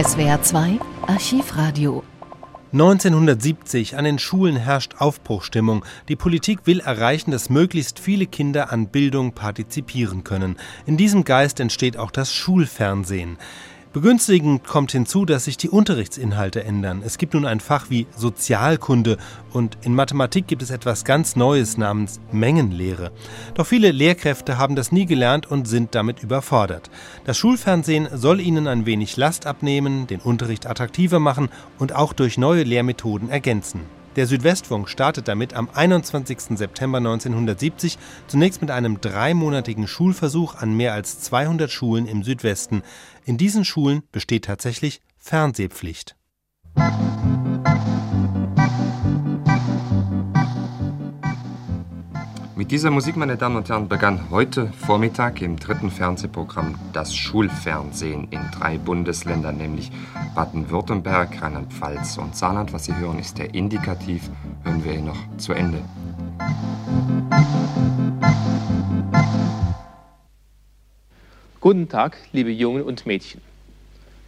SWR 2 Archivradio 1970 an den Schulen herrscht Aufbruchstimmung. Die Politik will erreichen, dass möglichst viele Kinder an Bildung partizipieren können. In diesem Geist entsteht auch das Schulfernsehen. Begünstigend kommt hinzu, dass sich die Unterrichtsinhalte ändern. Es gibt nun ein Fach wie Sozialkunde und in Mathematik gibt es etwas ganz Neues namens Mengenlehre. Doch viele Lehrkräfte haben das nie gelernt und sind damit überfordert. Das Schulfernsehen soll ihnen ein wenig Last abnehmen, den Unterricht attraktiver machen und auch durch neue Lehrmethoden ergänzen. Der Südwestfunk startet damit am 21. September 1970 zunächst mit einem dreimonatigen Schulversuch an mehr als 200 Schulen im Südwesten. In diesen Schulen besteht tatsächlich Fernsehpflicht. Mit dieser Musik, meine Damen und Herren, begann heute Vormittag im dritten Fernsehprogramm das Schulfernsehen in drei Bundesländern, nämlich Baden-Württemberg, Rheinland-Pfalz und Saarland. Was Sie hören, ist der Indikativ. Hören wir ihn noch zu Ende. Guten Tag, liebe Jungen und Mädchen.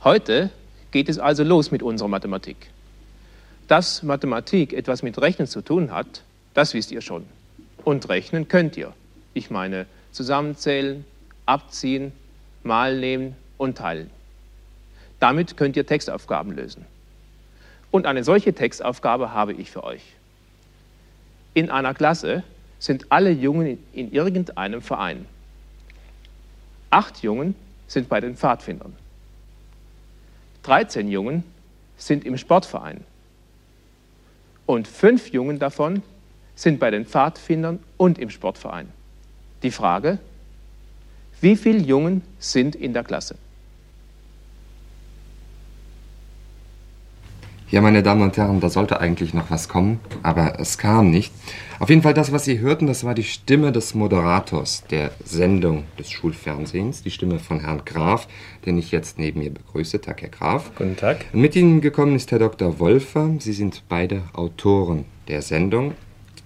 Heute geht es also los mit unserer Mathematik. Dass Mathematik etwas mit Rechnen zu tun hat, das wisst ihr schon. Und rechnen könnt ihr. Ich meine zusammenzählen, abziehen, mal nehmen und teilen. Damit könnt ihr Textaufgaben lösen. Und eine solche Textaufgabe habe ich für euch. In einer Klasse sind alle Jungen in irgendeinem Verein. Acht Jungen sind bei den Pfadfindern. 13 Jungen sind im Sportverein. Und fünf Jungen davon sind bei den Pfadfindern und im Sportverein. Die Frage, wie viele Jungen sind in der Klasse? Ja, meine Damen und Herren, da sollte eigentlich noch was kommen, aber es kam nicht. Auf jeden Fall das, was Sie hörten, das war die Stimme des Moderators der Sendung des Schulfernsehens, die Stimme von Herrn Graf, den ich jetzt neben mir begrüße. Tag, Herr Graf. Guten Tag. Mit Ihnen gekommen ist Herr Dr. Wolfer. Sie sind beide Autoren der Sendung.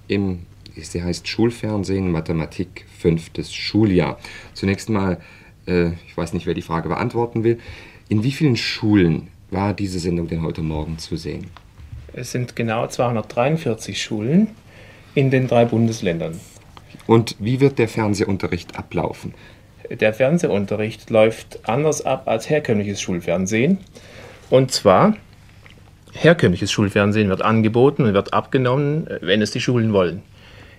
Im, sie heißt Schulfernsehen, Mathematik, fünftes Schuljahr. Zunächst mal, äh, ich weiß nicht, wer die Frage beantworten will. In wie vielen Schulen war diese Sendung denn heute Morgen zu sehen? Es sind genau 243 Schulen in den drei Bundesländern. Und wie wird der Fernsehunterricht ablaufen? Der Fernsehunterricht läuft anders ab als herkömmliches Schulfernsehen. Und zwar, herkömmliches Schulfernsehen wird angeboten und wird abgenommen, wenn es die Schulen wollen.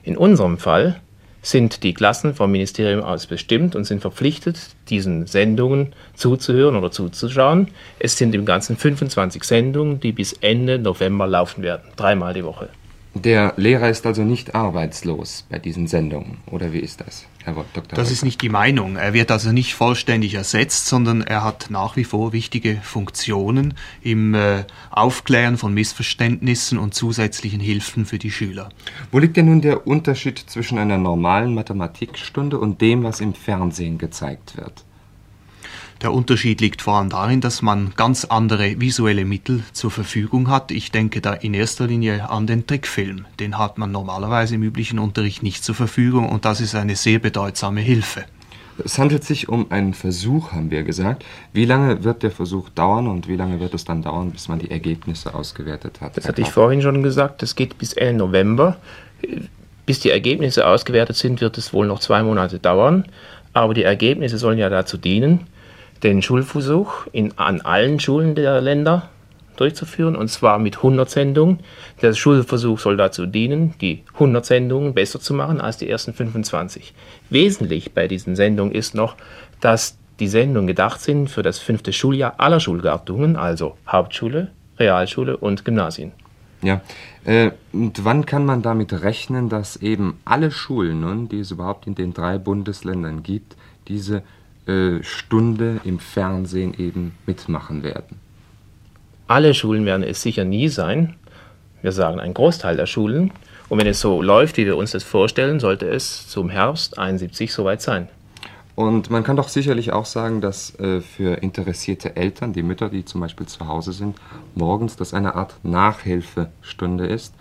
In unserem Fall sind die Klassen vom Ministerium aus bestimmt und sind verpflichtet, diesen Sendungen zuzuhören oder zuzuschauen. Es sind im Ganzen 25 Sendungen, die bis Ende November laufen werden, dreimal die Woche. Der Lehrer ist also nicht arbeitslos bei diesen Sendungen, oder wie ist das, Herr Dr. Das ist nicht die Meinung. Er wird also nicht vollständig ersetzt, sondern er hat nach wie vor wichtige Funktionen im äh, Aufklären von Missverständnissen und zusätzlichen Hilfen für die Schüler. Wo liegt denn nun der Unterschied zwischen einer normalen Mathematikstunde und dem, was im Fernsehen gezeigt wird? Der Unterschied liegt vor allem darin, dass man ganz andere visuelle Mittel zur Verfügung hat. Ich denke da in erster Linie an den Trickfilm. Den hat man normalerweise im üblichen Unterricht nicht zur Verfügung und das ist eine sehr bedeutsame Hilfe. Es handelt sich um einen Versuch, haben wir gesagt. Wie lange wird der Versuch dauern und wie lange wird es dann dauern, bis man die Ergebnisse ausgewertet hat? Das hatte ich vorhin schon gesagt, das geht bis Ende November. Bis die Ergebnisse ausgewertet sind, wird es wohl noch zwei Monate dauern. Aber die Ergebnisse sollen ja dazu dienen, den Schulversuch in, an allen Schulen der Länder durchzuführen, und zwar mit 100 Sendungen. Der Schulversuch soll dazu dienen, die 100 Sendungen besser zu machen als die ersten 25. Wesentlich bei diesen Sendungen ist noch, dass die Sendungen gedacht sind für das fünfte Schuljahr aller Schulgattungen, also Hauptschule, Realschule und Gymnasien. Ja, äh, und wann kann man damit rechnen, dass eben alle Schulen, nun, die es überhaupt in den drei Bundesländern gibt, diese äh, Stunde im Fernsehen eben mitmachen werden? Alle Schulen werden es sicher nie sein. Wir sagen ein Großteil der Schulen. Und wenn es so läuft, wie wir uns das vorstellen, sollte es zum Herbst 71 soweit sein. Und man kann doch sicherlich auch sagen, dass äh, für interessierte Eltern, die Mütter, die zum Beispiel zu Hause sind, morgens das eine Art Nachhilfestunde ist.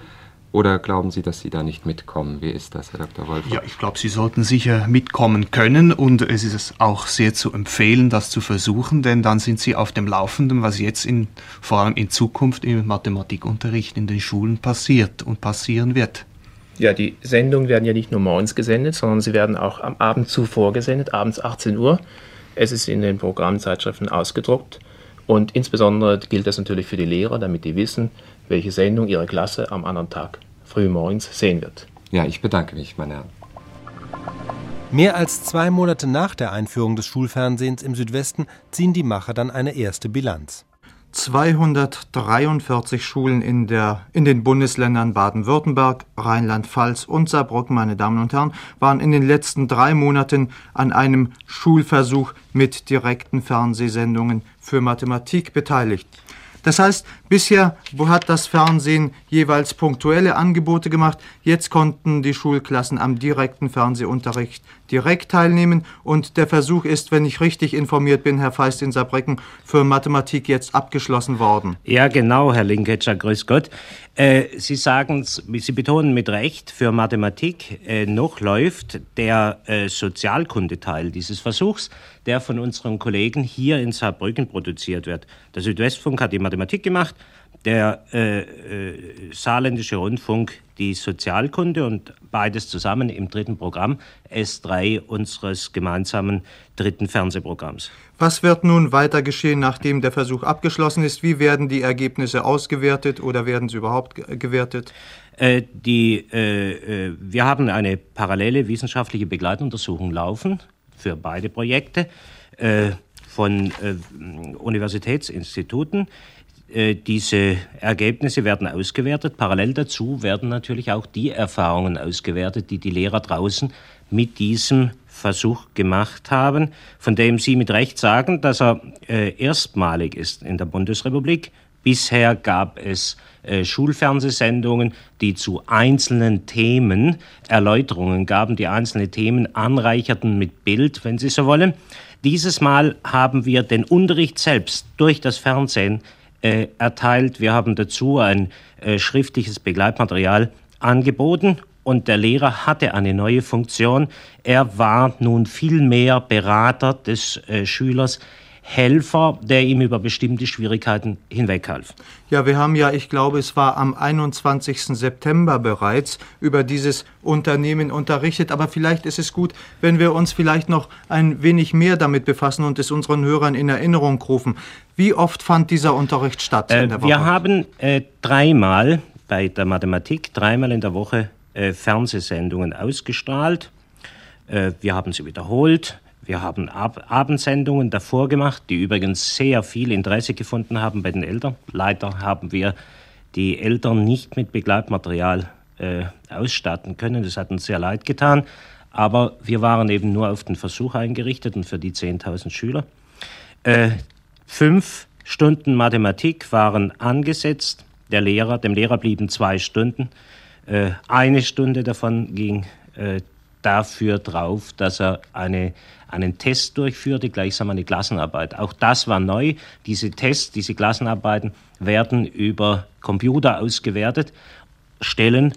Oder glauben Sie, dass Sie da nicht mitkommen? Wie ist das, Herr Dr. Wolf? Ja, ich glaube, Sie sollten sicher mitkommen können und es ist auch sehr zu empfehlen, das zu versuchen, denn dann sind Sie auf dem Laufenden, was jetzt in, vor allem in Zukunft im Mathematikunterricht in den Schulen passiert und passieren wird. Ja, die Sendungen werden ja nicht nur morgens gesendet, sondern sie werden auch am Abend zuvor gesendet, abends 18 Uhr. Es ist in den Programmzeitschriften ausgedruckt und insbesondere gilt das natürlich für die Lehrer, damit die wissen, welche Sendung ihre Klasse am anderen Tag früh morgens sehen wird. Ja, ich bedanke mich, meine Herren. Mehr als zwei Monate nach der Einführung des Schulfernsehens im Südwesten ziehen die Macher dann eine erste Bilanz. 243 Schulen in, der, in den Bundesländern Baden-Württemberg, Rheinland-Pfalz und Saarbrücken, meine Damen und Herren, waren in den letzten drei Monaten an einem Schulversuch mit direkten Fernsehsendungen für Mathematik beteiligt. Das heißt, bisher hat das Fernsehen jeweils punktuelle Angebote gemacht. Jetzt konnten die Schulklassen am direkten Fernsehunterricht direkt teilnehmen. Und der Versuch ist, wenn ich richtig informiert bin, Herr Feist in Saarbrücken, für Mathematik jetzt abgeschlossen worden. Ja, genau, Herr Linketscher, grüß Gott. Äh, Sie sagen, Sie betonen mit Recht, für Mathematik äh, noch läuft der äh, Sozialkundeteil dieses Versuchs der von unseren Kollegen hier in Saarbrücken produziert wird. Der Südwestfunk hat die Mathematik gemacht, der äh, äh, saarländische Rundfunk die Sozialkunde und beides zusammen im dritten Programm S3 unseres gemeinsamen dritten Fernsehprogramms. Was wird nun weiter geschehen, nachdem der Versuch abgeschlossen ist? Wie werden die Ergebnisse ausgewertet oder werden sie überhaupt gewertet? Äh, die, äh, äh, wir haben eine parallele wissenschaftliche Begleituntersuchung laufen für beide Projekte äh, von Universitätsinstituten. Äh, diese Ergebnisse werden ausgewertet. Parallel dazu werden natürlich auch die Erfahrungen ausgewertet, die die Lehrer draußen mit diesem Versuch gemacht haben, von dem Sie mit Recht sagen, dass er äh, erstmalig ist in der Bundesrepublik. Bisher gab es äh, Schulfernsehsendungen, die zu einzelnen Themen Erläuterungen gaben, die einzelne Themen anreicherten mit Bild, wenn Sie so wollen. Dieses Mal haben wir den Unterricht selbst durch das Fernsehen äh, erteilt. Wir haben dazu ein äh, schriftliches Begleitmaterial angeboten und der Lehrer hatte eine neue Funktion. Er war nun viel mehr Berater des äh, Schülers Helfer, der ihm über bestimmte Schwierigkeiten hinweghalf. Ja, wir haben ja, ich glaube, es war am 21. September bereits über dieses Unternehmen unterrichtet. Aber vielleicht ist es gut, wenn wir uns vielleicht noch ein wenig mehr damit befassen und es unseren Hörern in Erinnerung rufen. Wie oft fand dieser Unterricht statt? Äh, wir haben äh, dreimal bei der Mathematik, dreimal in der Woche äh, Fernsehsendungen ausgestrahlt. Äh, wir haben sie wiederholt. Wir haben Ab Abendsendungen davor gemacht, die übrigens sehr viel Interesse gefunden haben bei den Eltern. Leider haben wir die Eltern nicht mit Begleitmaterial äh, ausstatten können. Das hat uns sehr leid getan. Aber wir waren eben nur auf den Versuch eingerichtet und für die 10.000 Schüler. Fünf Stunden Mathematik waren angesetzt. Der Lehrer, dem Lehrer blieben zwei Stunden. Äh, eine Stunde davon ging äh, dafür drauf, dass er eine, einen Test durchführte, gleichsam eine Klassenarbeit. Auch das war neu. Diese Tests, diese Klassenarbeiten werden über Computer ausgewertet, stellen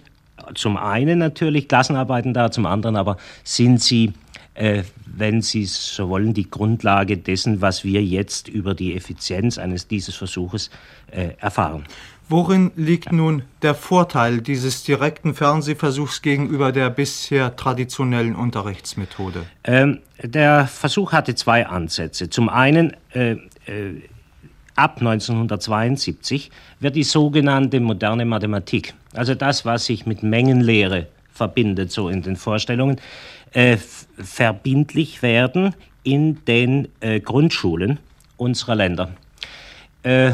zum einen natürlich Klassenarbeiten dar, zum anderen aber sind sie äh, wenn Sie so wollen, die Grundlage dessen, was wir jetzt über die Effizienz eines dieses Versuches äh, erfahren. Worin liegt nun der Vorteil dieses direkten Fernsehversuchs gegenüber der bisher traditionellen Unterrichtsmethode? Ähm, der Versuch hatte zwei Ansätze. Zum einen, äh, äh, ab 1972 wird die sogenannte moderne Mathematik, also das, was sich mit Mengenlehre verbindet, so in den Vorstellungen, äh, verbindlich werden in den äh, Grundschulen unserer Länder. Äh,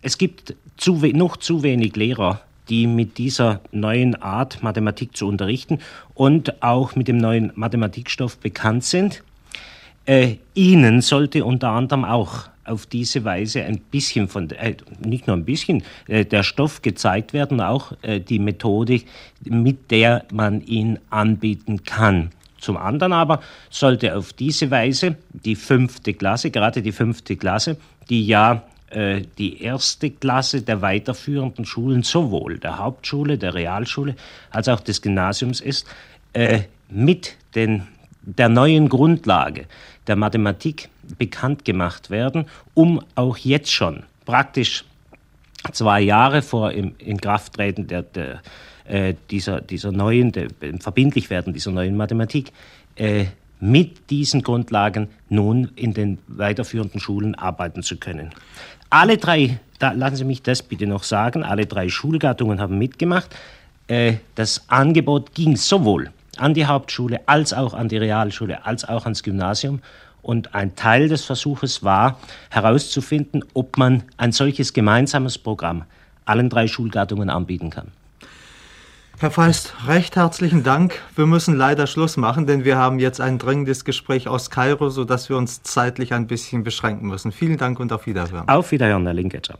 es gibt zu, noch zu wenig Lehrer, die mit dieser neuen Art Mathematik zu unterrichten und auch mit dem neuen Mathematikstoff bekannt sind. Äh, ihnen sollte unter anderem auch auf diese Weise ein bisschen von, äh, nicht nur ein bisschen, äh, der Stoff gezeigt werden, auch äh, die Methode, mit der man ihn anbieten kann. Zum anderen aber sollte auf diese Weise die fünfte Klasse, gerade die fünfte Klasse, die ja äh, die erste Klasse der weiterführenden Schulen, sowohl der Hauptschule, der Realschule als auch des Gymnasiums ist, äh, mit den, der neuen Grundlage der Mathematik bekannt gemacht werden, um auch jetzt schon praktisch zwei Jahre vor im Inkrafttreten der, der, äh, dieser, dieser neuen, der, Verbindlichwerden dieser neuen Mathematik, äh, mit diesen Grundlagen nun in den weiterführenden Schulen arbeiten zu können. Alle drei, da lassen Sie mich das bitte noch sagen, alle drei Schulgattungen haben mitgemacht. Äh, das Angebot ging sowohl an die Hauptschule als auch an die Realschule als auch ans Gymnasium. Und ein Teil des Versuches war herauszufinden, ob man ein solches gemeinsames Programm allen drei Schulgattungen anbieten kann. Herr Feist, recht herzlichen Dank. Wir müssen leider Schluss machen, denn wir haben jetzt ein dringendes Gespräch aus Kairo, sodass wir uns zeitlich ein bisschen beschränken müssen. Vielen Dank und auf Wiederhören. Auf Wiederhören, Herr Linketscher.